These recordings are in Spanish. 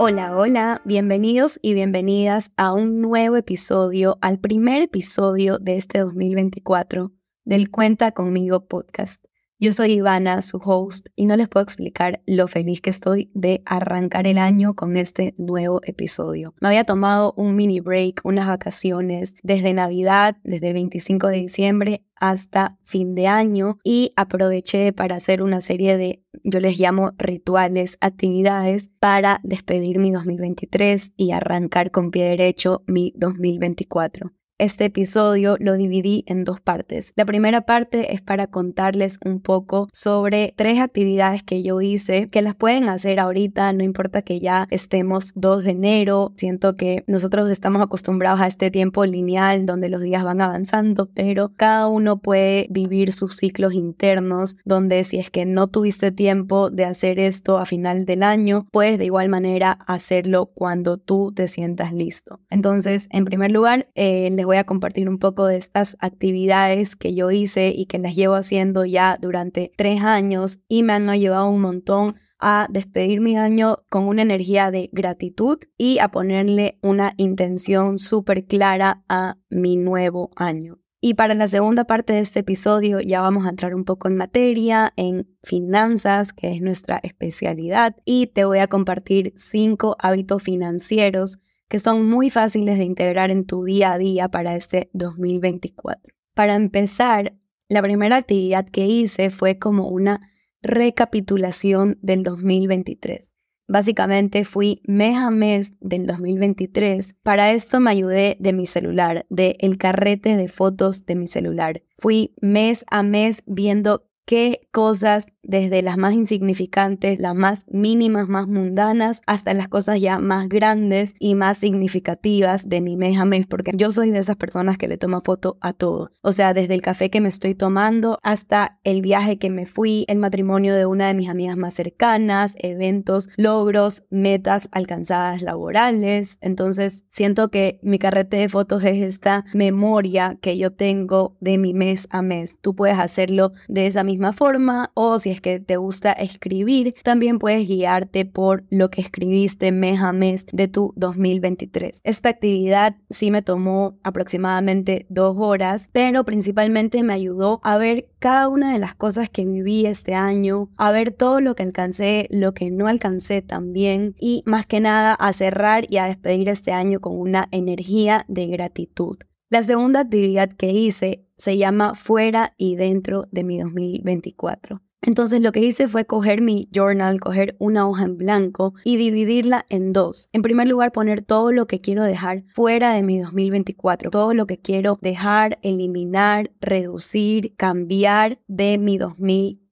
Hola, hola, bienvenidos y bienvenidas a un nuevo episodio, al primer episodio de este 2024 del Cuenta conmigo podcast. Yo soy Ivana, su host, y no les puedo explicar lo feliz que estoy de arrancar el año con este nuevo episodio. Me había tomado un mini break, unas vacaciones desde Navidad, desde el 25 de diciembre hasta fin de año y aproveché para hacer una serie de, yo les llamo rituales, actividades para despedir mi 2023 y arrancar con pie derecho mi 2024 este episodio lo dividí en dos partes. La primera parte es para contarles un poco sobre tres actividades que yo hice, que las pueden hacer ahorita, no importa que ya estemos 2 de enero. Siento que nosotros estamos acostumbrados a este tiempo lineal donde los días van avanzando, pero cada uno puede vivir sus ciclos internos, donde si es que no tuviste tiempo de hacer esto a final del año, puedes de igual manera hacerlo cuando tú te sientas listo. Entonces, en primer lugar, eh, les voy a compartir un poco de estas actividades que yo hice y que las llevo haciendo ya durante tres años y me han ayudado un montón a despedir mi año con una energía de gratitud y a ponerle una intención súper clara a mi nuevo año. Y para la segunda parte de este episodio ya vamos a entrar un poco en materia, en finanzas, que es nuestra especialidad, y te voy a compartir cinco hábitos financieros que son muy fáciles de integrar en tu día a día para este 2024. Para empezar, la primera actividad que hice fue como una recapitulación del 2023. Básicamente fui mes a mes del 2023. Para esto me ayudé de mi celular, de el carrete de fotos de mi celular. Fui mes a mes viendo qué cosas, desde las más insignificantes, las más mínimas, más mundanas, hasta las cosas ya más grandes y más significativas de mi mes a mes, porque yo soy de esas personas que le toma foto a todo. O sea, desde el café que me estoy tomando hasta el viaje que me fui, el matrimonio de una de mis amigas más cercanas, eventos, logros, metas alcanzadas laborales. Entonces, siento que mi carrete de fotos es esta memoria que yo tengo de mi mes a mes. Tú puedes hacerlo de esa misma forma o si es que te gusta escribir, también puedes guiarte por lo que escribiste mes a mes de tu 2023. Esta actividad sí me tomó aproximadamente dos horas, pero principalmente me ayudó a ver cada una de las cosas que viví este año, a ver todo lo que alcancé, lo que no alcancé también y más que nada a cerrar y a despedir este año con una energía de gratitud. La segunda actividad que hice se llama Fuera y Dentro de mi 2024. Entonces lo que hice fue coger mi journal, coger una hoja en blanco y dividirla en dos. En primer lugar, poner todo lo que quiero dejar fuera de mi 2024, todo lo que quiero dejar, eliminar, reducir, cambiar de mi 2024.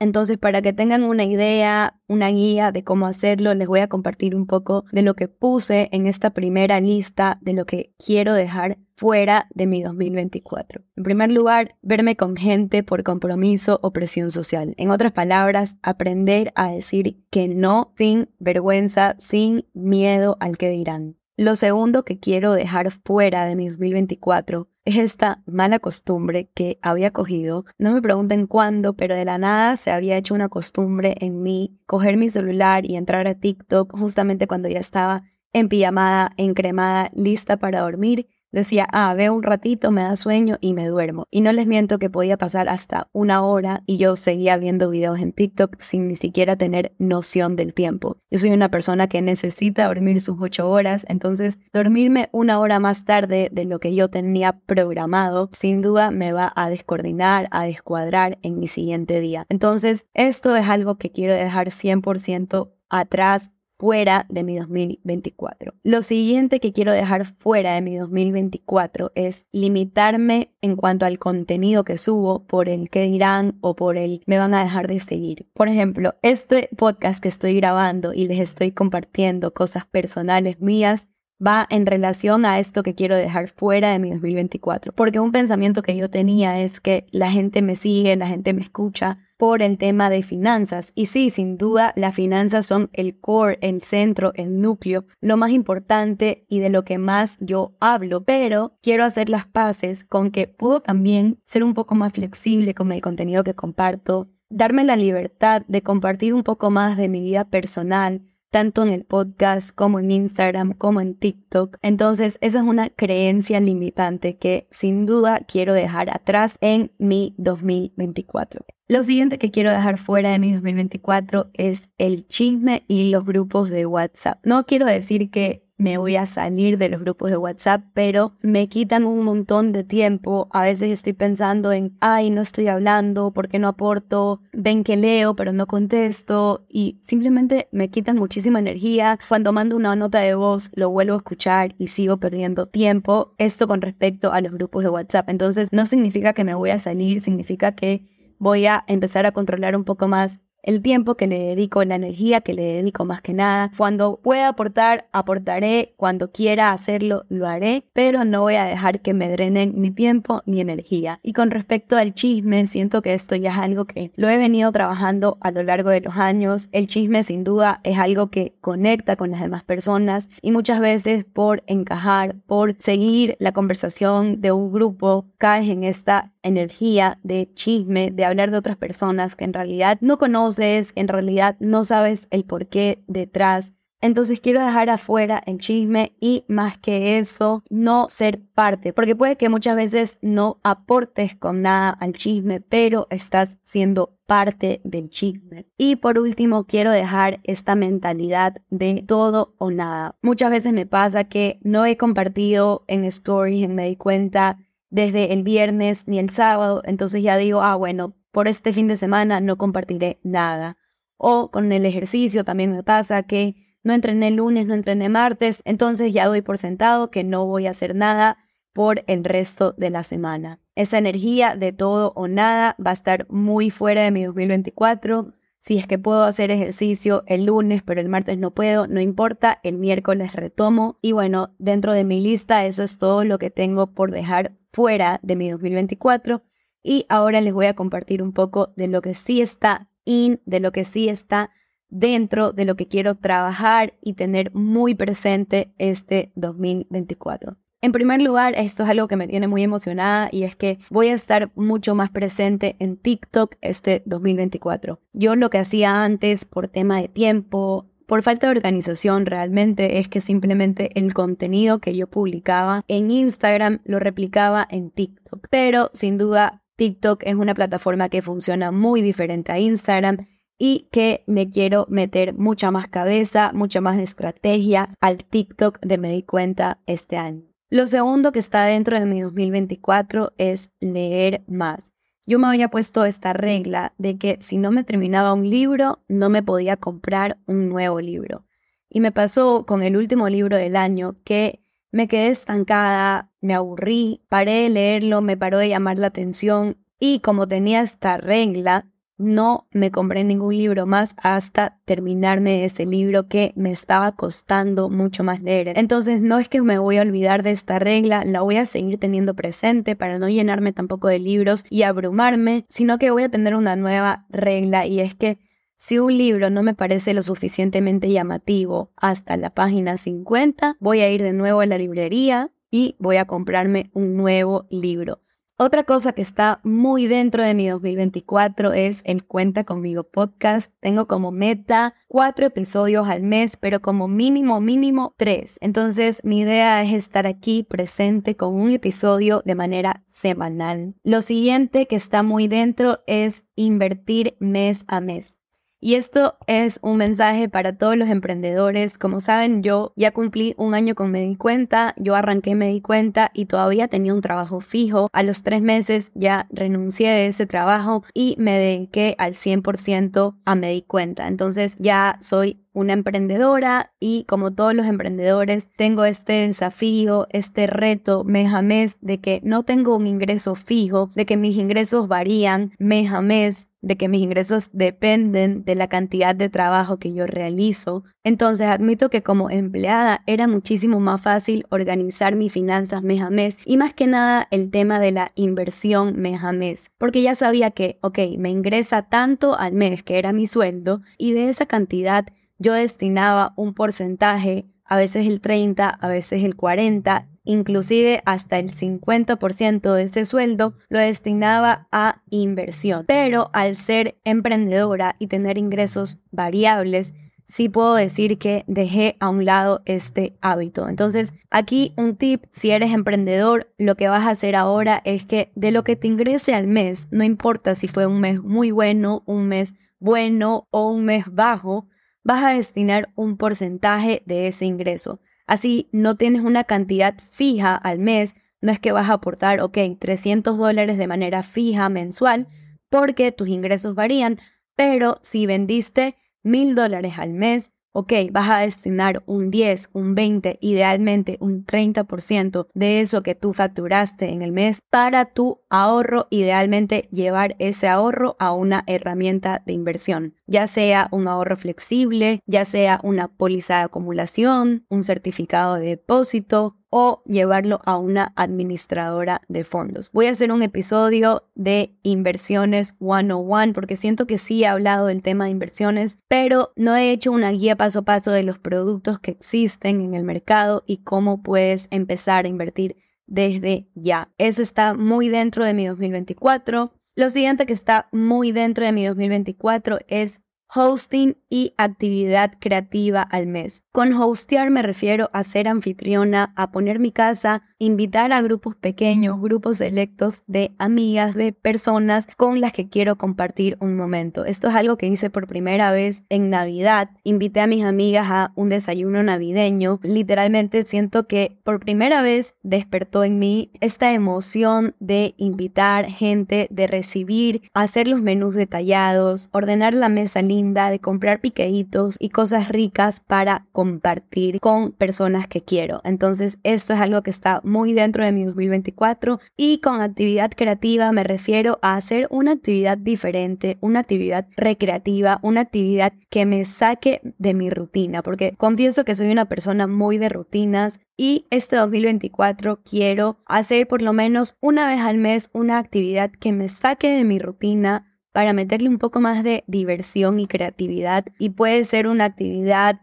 Entonces, para que tengan una idea, una guía de cómo hacerlo, les voy a compartir un poco de lo que puse en esta primera lista de lo que quiero dejar fuera de mi 2024. En primer lugar, verme con gente por compromiso o presión social. En otras palabras, aprender a decir que no sin vergüenza, sin miedo al que dirán. Lo segundo que quiero dejar fuera de mi 2024 es esta mala costumbre que había cogido. No me pregunten cuándo, pero de la nada se había hecho una costumbre en mí coger mi celular y entrar a TikTok justamente cuando ya estaba en pijamada, encremada, lista para dormir Decía, ah, veo un ratito, me da sueño y me duermo. Y no les miento que podía pasar hasta una hora y yo seguía viendo videos en TikTok sin ni siquiera tener noción del tiempo. Yo soy una persona que necesita dormir sus ocho horas, entonces dormirme una hora más tarde de lo que yo tenía programado, sin duda me va a descoordinar, a descuadrar en mi siguiente día. Entonces, esto es algo que quiero dejar 100% atrás fuera de mi 2024. Lo siguiente que quiero dejar fuera de mi 2024 es limitarme en cuanto al contenido que subo por el que dirán o por el me van a dejar de seguir. Por ejemplo, este podcast que estoy grabando y les estoy compartiendo cosas personales mías va en relación a esto que quiero dejar fuera de mi 2024. Porque un pensamiento que yo tenía es que la gente me sigue, la gente me escucha por el tema de finanzas. Y sí, sin duda, las finanzas son el core, el centro, el núcleo, lo más importante y de lo que más yo hablo. Pero quiero hacer las paces con que puedo también ser un poco más flexible con el contenido que comparto, darme la libertad de compartir un poco más de mi vida personal, tanto en el podcast como en Instagram, como en TikTok. Entonces, esa es una creencia limitante que sin duda quiero dejar atrás en mi 2024. Lo siguiente que quiero dejar fuera de mi 2024 es el chisme y los grupos de WhatsApp. No quiero decir que me voy a salir de los grupos de WhatsApp, pero me quitan un montón de tiempo. A veces estoy pensando en, ay, no estoy hablando, ¿por qué no aporto? Ven que leo, pero no contesto y simplemente me quitan muchísima energía. Cuando mando una nota de voz, lo vuelvo a escuchar y sigo perdiendo tiempo. Esto con respecto a los grupos de WhatsApp. Entonces, no significa que me voy a salir, significa que voy a empezar a controlar un poco más el tiempo que le dedico, la energía que le dedico más que nada. Cuando pueda aportar, aportaré. Cuando quiera hacerlo, lo haré. Pero no voy a dejar que me drenen mi tiempo ni energía. Y con respecto al chisme, siento que esto ya es algo que lo he venido trabajando a lo largo de los años. El chisme sin duda es algo que conecta con las demás personas y muchas veces por encajar, por seguir la conversación de un grupo, caes en esta energía de chisme, de hablar de otras personas que en realidad no conoces, en realidad no sabes el porqué detrás. Entonces quiero dejar afuera el chisme y más que eso, no ser parte, porque puede que muchas veces no aportes con nada al chisme, pero estás siendo parte del chisme. Y por último, quiero dejar esta mentalidad de todo o nada. Muchas veces me pasa que no he compartido en stories, me di cuenta desde el viernes ni el sábado, entonces ya digo, ah, bueno, por este fin de semana no compartiré nada. O con el ejercicio también me pasa que no entrené lunes, no entrené martes, entonces ya doy por sentado que no voy a hacer nada por el resto de la semana. Esa energía de todo o nada va a estar muy fuera de mi 2024. Si es que puedo hacer ejercicio el lunes, pero el martes no puedo, no importa, el miércoles retomo. Y bueno, dentro de mi lista eso es todo lo que tengo por dejar fuera de mi 2024 y ahora les voy a compartir un poco de lo que sí está in, de lo que sí está dentro de lo que quiero trabajar y tener muy presente este 2024. En primer lugar, esto es algo que me tiene muy emocionada y es que voy a estar mucho más presente en TikTok este 2024. Yo lo que hacía antes por tema de tiempo, por falta de organización realmente es que simplemente el contenido que yo publicaba en Instagram lo replicaba en TikTok. Pero sin duda TikTok es una plataforma que funciona muy diferente a Instagram y que le quiero meter mucha más cabeza, mucha más estrategia al TikTok de me di cuenta este año. Lo segundo que está dentro de mi 2024 es leer más yo me había puesto esta regla de que si no me terminaba un libro, no me podía comprar un nuevo libro. Y me pasó con el último libro del año que me quedé estancada, me aburrí, paré de leerlo, me paró de llamar la atención y como tenía esta regla, no me compré ningún libro más hasta terminarme ese libro que me estaba costando mucho más leer. Entonces no es que me voy a olvidar de esta regla, la voy a seguir teniendo presente para no llenarme tampoco de libros y abrumarme, sino que voy a tener una nueva regla y es que si un libro no me parece lo suficientemente llamativo hasta la página 50, voy a ir de nuevo a la librería y voy a comprarme un nuevo libro. Otra cosa que está muy dentro de mi 2024 es el Cuenta conmigo podcast. Tengo como meta cuatro episodios al mes, pero como mínimo, mínimo tres. Entonces mi idea es estar aquí presente con un episodio de manera semanal. Lo siguiente que está muy dentro es invertir mes a mes. Y esto es un mensaje para todos los emprendedores. Como saben, yo ya cumplí un año con Me Di Cuenta, yo arranqué Me Cuenta y todavía tenía un trabajo fijo. A los tres meses ya renuncié de ese trabajo y me dediqué al 100% a Me Cuenta. Entonces ya soy una emprendedora y como todos los emprendedores tengo este desafío, este reto mes a mes de que no tengo un ingreso fijo, de que mis ingresos varían mes a mes, de que mis ingresos dependen de la cantidad de trabajo que yo realizo. Entonces admito que como empleada era muchísimo más fácil organizar mis finanzas mes a mes y más que nada el tema de la inversión mes a mes, porque ya sabía que, ok, me ingresa tanto al mes que era mi sueldo y de esa cantidad yo destinaba un porcentaje, a veces el 30, a veces el 40, inclusive hasta el 50% de ese sueldo lo destinaba a inversión. Pero al ser emprendedora y tener ingresos variables, sí puedo decir que dejé a un lado este hábito. Entonces, aquí un tip, si eres emprendedor, lo que vas a hacer ahora es que de lo que te ingrese al mes, no importa si fue un mes muy bueno, un mes bueno o un mes bajo, vas a destinar un porcentaje de ese ingreso. Así no tienes una cantidad fija al mes, no es que vas a aportar, ok, 300 dólares de manera fija mensual, porque tus ingresos varían, pero si vendiste mil dólares al mes, ok, vas a destinar un 10, un 20, idealmente un 30% de eso que tú facturaste en el mes para tu ahorro, idealmente llevar ese ahorro a una herramienta de inversión, ya sea un ahorro flexible, ya sea una póliza de acumulación, un certificado de depósito, o llevarlo a una administradora de fondos. Voy a hacer un episodio de inversiones 101 porque siento que sí he hablado del tema de inversiones, pero no he hecho una guía paso a paso de los productos que existen en el mercado y cómo puedes empezar a invertir desde ya. Eso está muy dentro de mi 2024. Lo siguiente que está muy dentro de mi 2024 es hosting y actividad creativa al mes. Con hostear me refiero a ser anfitriona, a poner mi casa, invitar a grupos pequeños, grupos selectos de amigas, de personas con las que quiero compartir un momento. Esto es algo que hice por primera vez en Navidad. Invité a mis amigas a un desayuno navideño. Literalmente siento que por primera vez despertó en mí esta emoción de invitar gente, de recibir, hacer los menús detallados, ordenar la mesa linda, de comprar piqueditos y cosas ricas para comer compartir con personas que quiero. Entonces, esto es algo que está muy dentro de mi 2024 y con actividad creativa me refiero a hacer una actividad diferente, una actividad recreativa, una actividad que me saque de mi rutina, porque confieso que soy una persona muy de rutinas y este 2024 quiero hacer por lo menos una vez al mes una actividad que me saque de mi rutina para meterle un poco más de diversión y creatividad y puede ser una actividad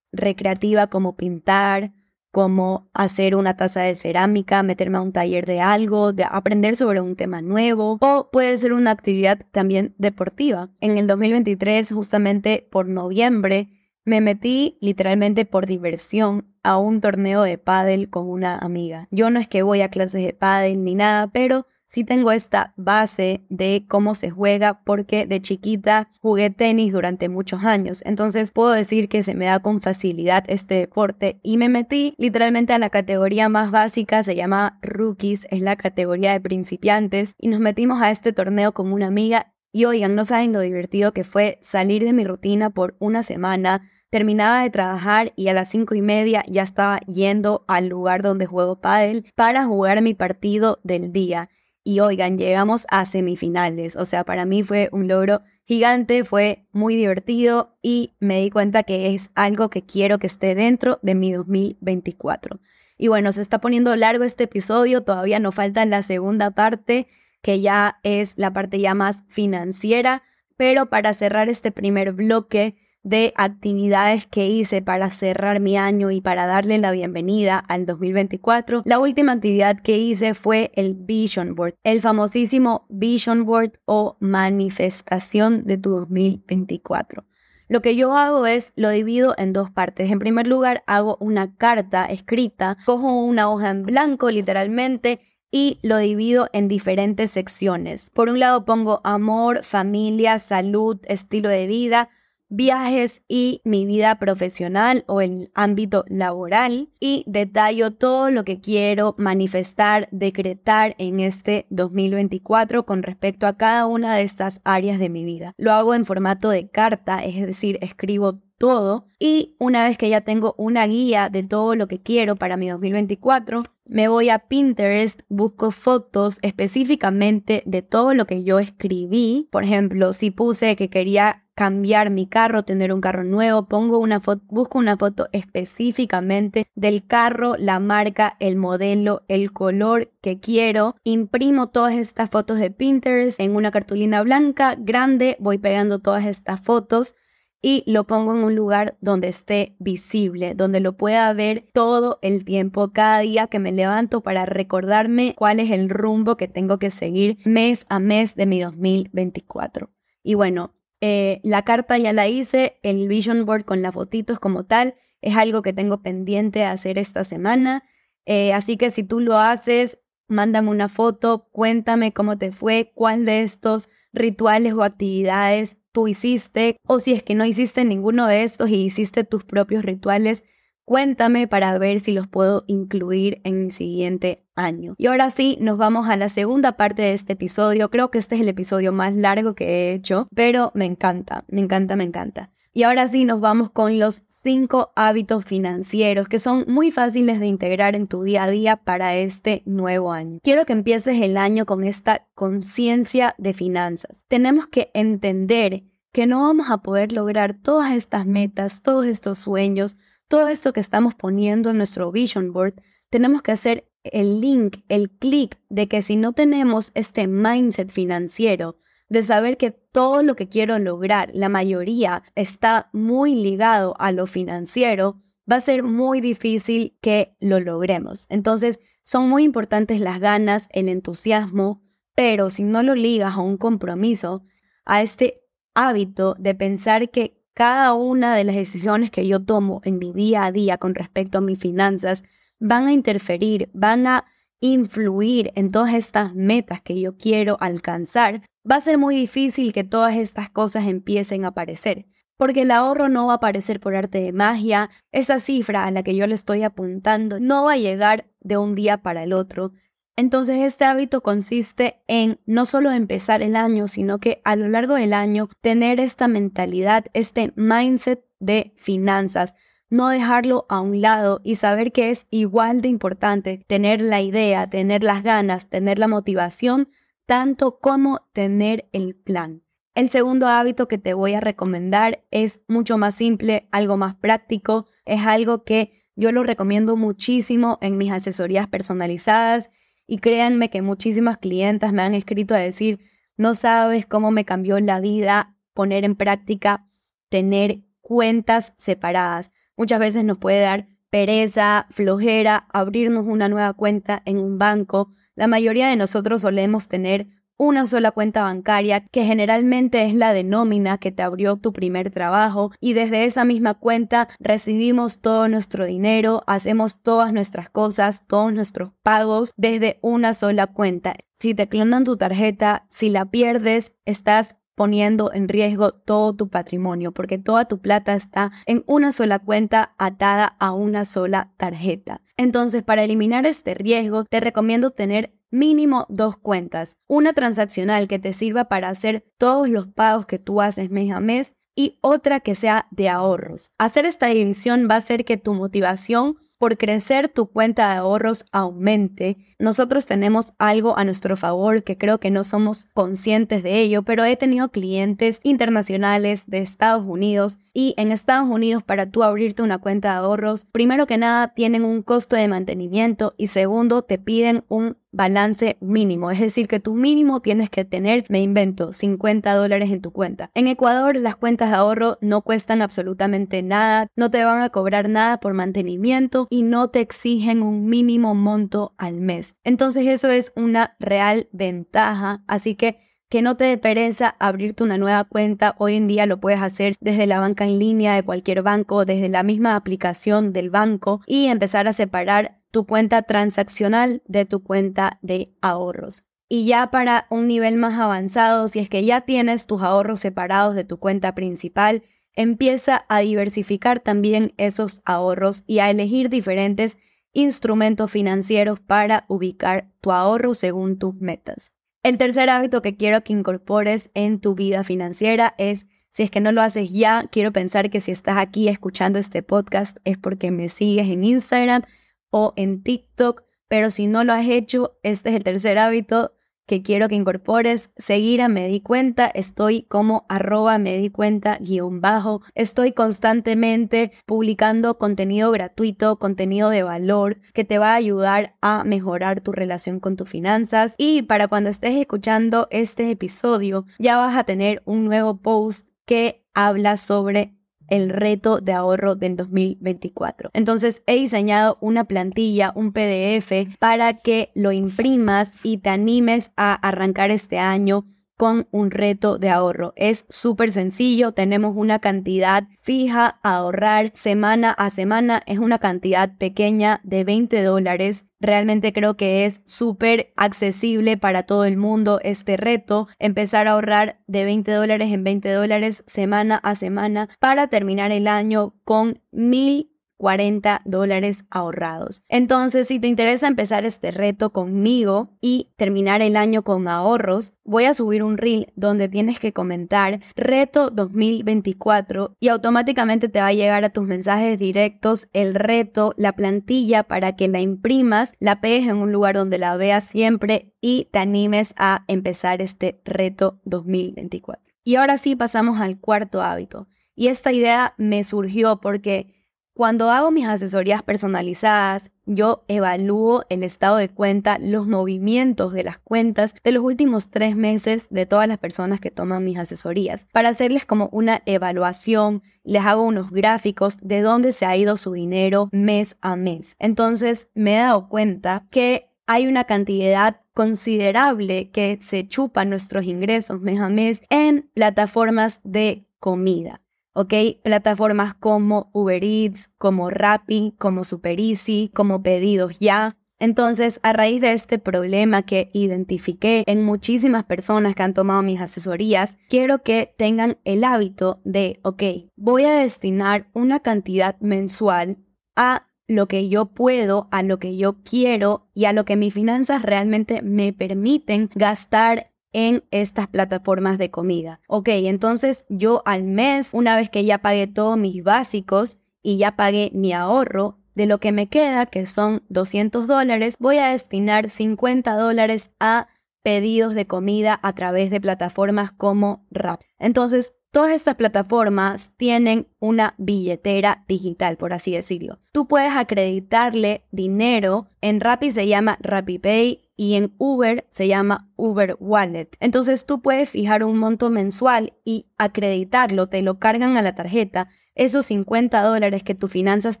recreativa como pintar, como hacer una taza de cerámica, meterme a un taller de algo, de aprender sobre un tema nuevo o puede ser una actividad también deportiva. En el 2023, justamente por noviembre, me metí literalmente por diversión a un torneo de pádel con una amiga. Yo no es que voy a clases de pádel ni nada, pero sí tengo esta base de cómo se juega porque de chiquita jugué tenis durante muchos años. Entonces puedo decir que se me da con facilidad este deporte y me metí literalmente a la categoría más básica, se llama rookies, es la categoría de principiantes y nos metimos a este torneo con una amiga y oigan, no saben lo divertido que fue salir de mi rutina por una semana. Terminaba de trabajar y a las cinco y media ya estaba yendo al lugar donde juego pádel para jugar mi partido del día. Y oigan, llegamos a semifinales. O sea, para mí fue un logro gigante, fue muy divertido y me di cuenta que es algo que quiero que esté dentro de mi 2024. Y bueno, se está poniendo largo este episodio, todavía nos falta la segunda parte, que ya es la parte ya más financiera, pero para cerrar este primer bloque, de actividades que hice para cerrar mi año y para darle la bienvenida al 2024, la última actividad que hice fue el Vision Board, el famosísimo Vision Board o manifestación de tu 2024. Lo que yo hago es lo divido en dos partes. En primer lugar, hago una carta escrita, cojo una hoja en blanco literalmente y lo divido en diferentes secciones. Por un lado pongo amor, familia, salud, estilo de vida viajes y mi vida profesional o el ámbito laboral y detallo todo lo que quiero manifestar, decretar en este 2024 con respecto a cada una de estas áreas de mi vida. Lo hago en formato de carta, es decir, escribo todo y una vez que ya tengo una guía de todo lo que quiero para mi 2024, me voy a Pinterest, busco fotos específicamente de todo lo que yo escribí. Por ejemplo, si puse que quería cambiar mi carro, tener un carro nuevo, pongo una foto, busco una foto específicamente del carro, la marca, el modelo, el color que quiero, imprimo todas estas fotos de Pinterest en una cartulina blanca grande, voy pegando todas estas fotos y lo pongo en un lugar donde esté visible, donde lo pueda ver todo el tiempo, cada día que me levanto para recordarme cuál es el rumbo que tengo que seguir mes a mes de mi 2024. Y bueno, Eh, la carta ya la hice, el vision board con las fotitos como tal, es algo que tengo pendiente de hacer esta semana. Eh, así que si tú lo haces, mándame una foto, cuéntame cómo te fue, cuál de estos rituales o actividades tú hiciste, o si es que no hiciste ninguno de estos y hiciste tus propios rituales, cuéntame para ver si los puedo incluir en mi siguiente año. Y ahora sí, nos vamos a la segunda parte de este episodio. Creo que este es el episodio más largo que he hecho, pero me encanta, me encanta, me encanta. Y ahora sí, nos vamos con los cinco hábitos financieros que son muy fáciles de integrar en tu día a día para este nuevo año. Quiero que empieces el año con esta conciencia de finanzas. Tenemos que entender que no vamos a poder lograr todas estas metas, todos estos sueños, todo esto que estamos poniendo en nuestro vision board. Tenemos que hacer el link, el clic de que si no tenemos este mindset financiero, de saber que todo lo que quiero lograr, la mayoría, está muy ligado a lo financiero, va a ser muy difícil que lo logremos. Entonces, son muy importantes las ganas, el entusiasmo, pero si no lo ligas a un compromiso, a este hábito de pensar que cada una de las decisiones que yo tomo en mi día a día con respecto a mis finanzas van a interferir, van a influir en todas estas metas que yo quiero alcanzar, va a ser muy difícil que todas estas cosas empiecen a aparecer, porque el ahorro no va a aparecer por arte de magia, esa cifra a la que yo le estoy apuntando no va a llegar de un día para el otro. Entonces este hábito consiste en no solo empezar el año, sino que a lo largo del año tener esta mentalidad, este mindset de finanzas, no dejarlo a un lado y saber que es igual de importante tener la idea, tener las ganas, tener la motivación tanto como tener el plan. El segundo hábito que te voy a recomendar es mucho más simple, algo más práctico, es algo que yo lo recomiendo muchísimo en mis asesorías personalizadas y créanme que muchísimas clientas me han escrito a decir, no sabes cómo me cambió la vida poner en práctica tener cuentas separadas. Muchas veces nos puede dar pereza, flojera, abrirnos una nueva cuenta en un banco la mayoría de nosotros solemos tener una sola cuenta bancaria, que generalmente es la de nómina que te abrió tu primer trabajo, y desde esa misma cuenta recibimos todo nuestro dinero, hacemos todas nuestras cosas, todos nuestros pagos desde una sola cuenta. Si te clonan tu tarjeta, si la pierdes, estás poniendo en riesgo todo tu patrimonio, porque toda tu plata está en una sola cuenta atada a una sola tarjeta. Entonces, para eliminar este riesgo, te recomiendo tener mínimo dos cuentas, una transaccional que te sirva para hacer todos los pagos que tú haces mes a mes y otra que sea de ahorros. Hacer esta división va a hacer que tu motivación por crecer tu cuenta de ahorros aumente. Nosotros tenemos algo a nuestro favor que creo que no somos conscientes de ello, pero he tenido clientes internacionales de Estados Unidos y en Estados Unidos para tú abrirte una cuenta de ahorros, primero que nada tienen un costo de mantenimiento y segundo te piden un balance mínimo, es decir, que tu mínimo tienes que tener, me invento, 50 dólares en tu cuenta. En Ecuador las cuentas de ahorro no cuestan absolutamente nada, no te van a cobrar nada por mantenimiento y no te exigen un mínimo monto al mes. Entonces eso es una real ventaja, así que que no te dé pereza abrirte una nueva cuenta. Hoy en día lo puedes hacer desde la banca en línea de cualquier banco, desde la misma aplicación del banco y empezar a separar tu cuenta transaccional de tu cuenta de ahorros. Y ya para un nivel más avanzado, si es que ya tienes tus ahorros separados de tu cuenta principal, empieza a diversificar también esos ahorros y a elegir diferentes instrumentos financieros para ubicar tu ahorro según tus metas. El tercer hábito que quiero que incorpores en tu vida financiera es, si es que no lo haces ya, quiero pensar que si estás aquí escuchando este podcast es porque me sigues en Instagram o en TikTok, pero si no lo has hecho, este es el tercer hábito que quiero que incorpores, seguir a Me Di Cuenta, estoy como arroba Me Di Cuenta guion bajo, estoy constantemente publicando contenido gratuito, contenido de valor que te va a ayudar a mejorar tu relación con tus finanzas. Y para cuando estés escuchando este episodio ya vas a tener un nuevo post que habla sobre el reto de ahorro del 2024. Entonces he diseñado una plantilla, un PDF, para que lo imprimas y te animes a arrancar este año con un reto de ahorro. Es súper sencillo, tenemos una cantidad fija a ahorrar semana a semana, es una cantidad pequeña de 20 dólares. Realmente creo que es súper accesible para todo el mundo este reto, empezar a ahorrar de 20 dólares en 20 dólares semana a semana para terminar el año con mil 40 dólares ahorrados. Entonces, si te interesa empezar este reto conmigo y terminar el año con ahorros, voy a subir un reel donde tienes que comentar reto 2024 y automáticamente te va a llegar a tus mensajes directos el reto, la plantilla para que la imprimas, la pegues en un lugar donde la veas siempre y te animes a empezar este reto 2024. Y ahora sí pasamos al cuarto hábito. Y esta idea me surgió porque cuando hago mis asesorías personalizadas, yo evalúo el estado de cuenta, los movimientos de las cuentas de los últimos tres meses de todas las personas que toman mis asesorías, para hacerles como una evaluación, les hago unos gráficos de dónde se ha ido su dinero mes a mes. Entonces me he dado cuenta que hay una cantidad considerable que se chupa nuestros ingresos mes a mes en plataformas de comida. ¿Ok? Plataformas como Uber Eats, como Rappi, como Super Easy, como Pedidos Ya. Entonces, a raíz de este problema que identifiqué en muchísimas personas que han tomado mis asesorías, quiero que tengan el hábito de, ok, voy a destinar una cantidad mensual a lo que yo puedo, a lo que yo quiero y a lo que mis finanzas realmente me permiten gastar en estas plataformas de comida. Ok, entonces yo al mes, una vez que ya pagué todos mis básicos y ya pagué mi ahorro, de lo que me queda, que son 200 dólares, voy a destinar 50 dólares a pedidos de comida a través de plataformas como Rap. Entonces, todas estas plataformas tienen una billetera digital, por así decirlo. Tú puedes acreditarle dinero, en Rappi se llama RappiPay y en Uber se llama Uber Wallet. Entonces tú puedes fijar un monto mensual y acreditarlo, te lo cargan a la tarjeta, esos 50 dólares que tus finanzas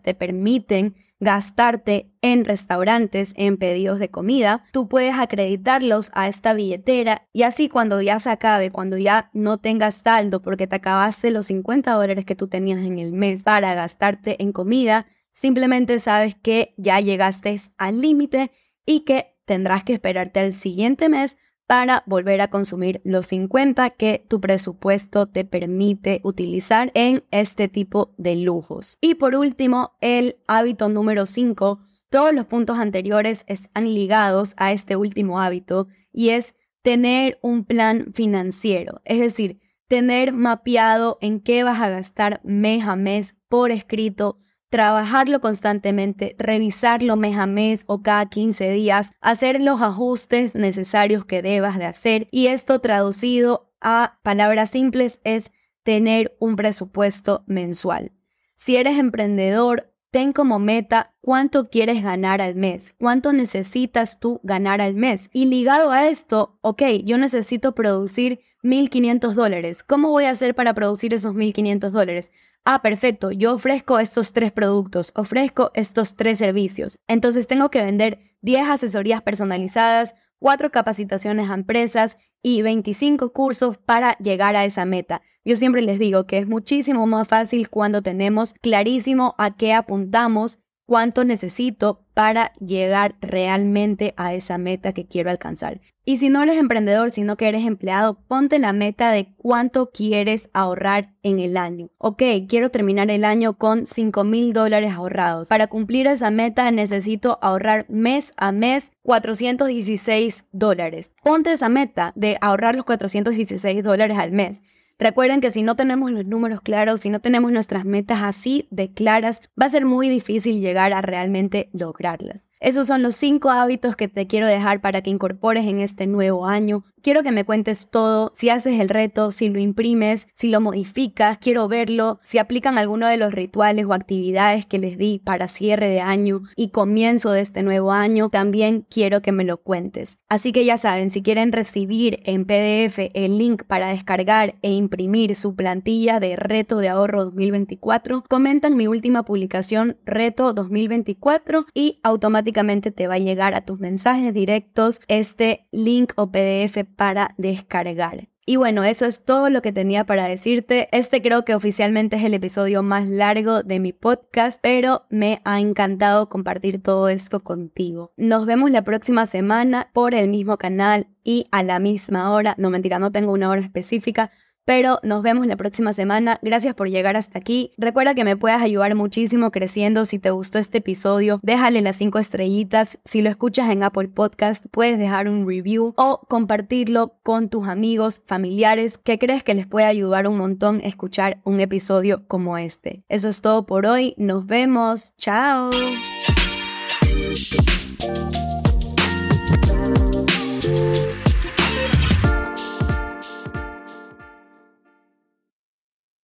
te permiten gastarte en restaurantes, en pedidos de comida, tú puedes acreditarlos a esta billetera y así cuando ya se acabe, cuando ya no tengas saldo porque te acabaste los 50 dólares que tú tenías en el mes para gastarte en comida, simplemente sabes que ya llegaste al límite y que tendrás que esperarte al siguiente mes para volver a consumir los 50 que tu presupuesto te permite utilizar en este tipo de lujos. Y por último, el hábito número 5. Todos los puntos anteriores están ligados a este último hábito y es tener un plan financiero, es decir, tener mapeado en qué vas a gastar mes a mes por escrito trabajarlo constantemente, revisarlo mes a mes o cada 15 días, hacer los ajustes necesarios que debas de hacer y esto traducido a palabras simples es tener un presupuesto mensual. Si eres emprendedor, ten como meta cuánto quieres ganar al mes, cuánto necesitas tú ganar al mes. Y ligado a esto, ok, yo necesito producir 1.500 dólares. ¿Cómo voy a hacer para producir esos 1.500 dólares? Ah, perfecto, yo ofrezco estos tres productos, ofrezco estos tres servicios. Entonces tengo que vender 10 asesorías personalizadas, 4 capacitaciones a empresas y 25 cursos para llegar a esa meta. Yo siempre les digo que es muchísimo más fácil cuando tenemos clarísimo a qué apuntamos cuánto necesito para llegar realmente a esa meta que quiero alcanzar. Y si no eres emprendedor, sino que eres empleado, ponte la meta de cuánto quieres ahorrar en el año. Ok, quiero terminar el año con 5 mil dólares ahorrados. Para cumplir esa meta necesito ahorrar mes a mes 416 dólares. Ponte esa meta de ahorrar los 416 dólares al mes. Recuerden que si no tenemos los números claros, si no tenemos nuestras metas así de claras, va a ser muy difícil llegar a realmente lograrlas. Esos son los cinco hábitos que te quiero dejar para que incorpores en este nuevo año. Quiero que me cuentes todo, si haces el reto, si lo imprimes, si lo modificas, quiero verlo, si aplican alguno de los rituales o actividades que les di para cierre de año y comienzo de este nuevo año, también quiero que me lo cuentes. Así que ya saben, si quieren recibir en PDF el link para descargar e imprimir su plantilla de reto de ahorro 2024, comentan mi última publicación reto 2024 y automáticamente te va a llegar a tus mensajes directos este link o PDF para descargar. Y bueno, eso es todo lo que tenía para decirte. Este creo que oficialmente es el episodio más largo de mi podcast, pero me ha encantado compartir todo esto contigo. Nos vemos la próxima semana por el mismo canal y a la misma hora. No mentira, no tengo una hora específica pero nos vemos la próxima semana. Gracias por llegar hasta aquí. Recuerda que me puedes ayudar muchísimo creciendo. Si te gustó este episodio, déjale las cinco estrellitas. Si lo escuchas en Apple Podcast, puedes dejar un review o compartirlo con tus amigos, familiares que crees que les puede ayudar un montón escuchar un episodio como este. Eso es todo por hoy. Nos vemos. Chao.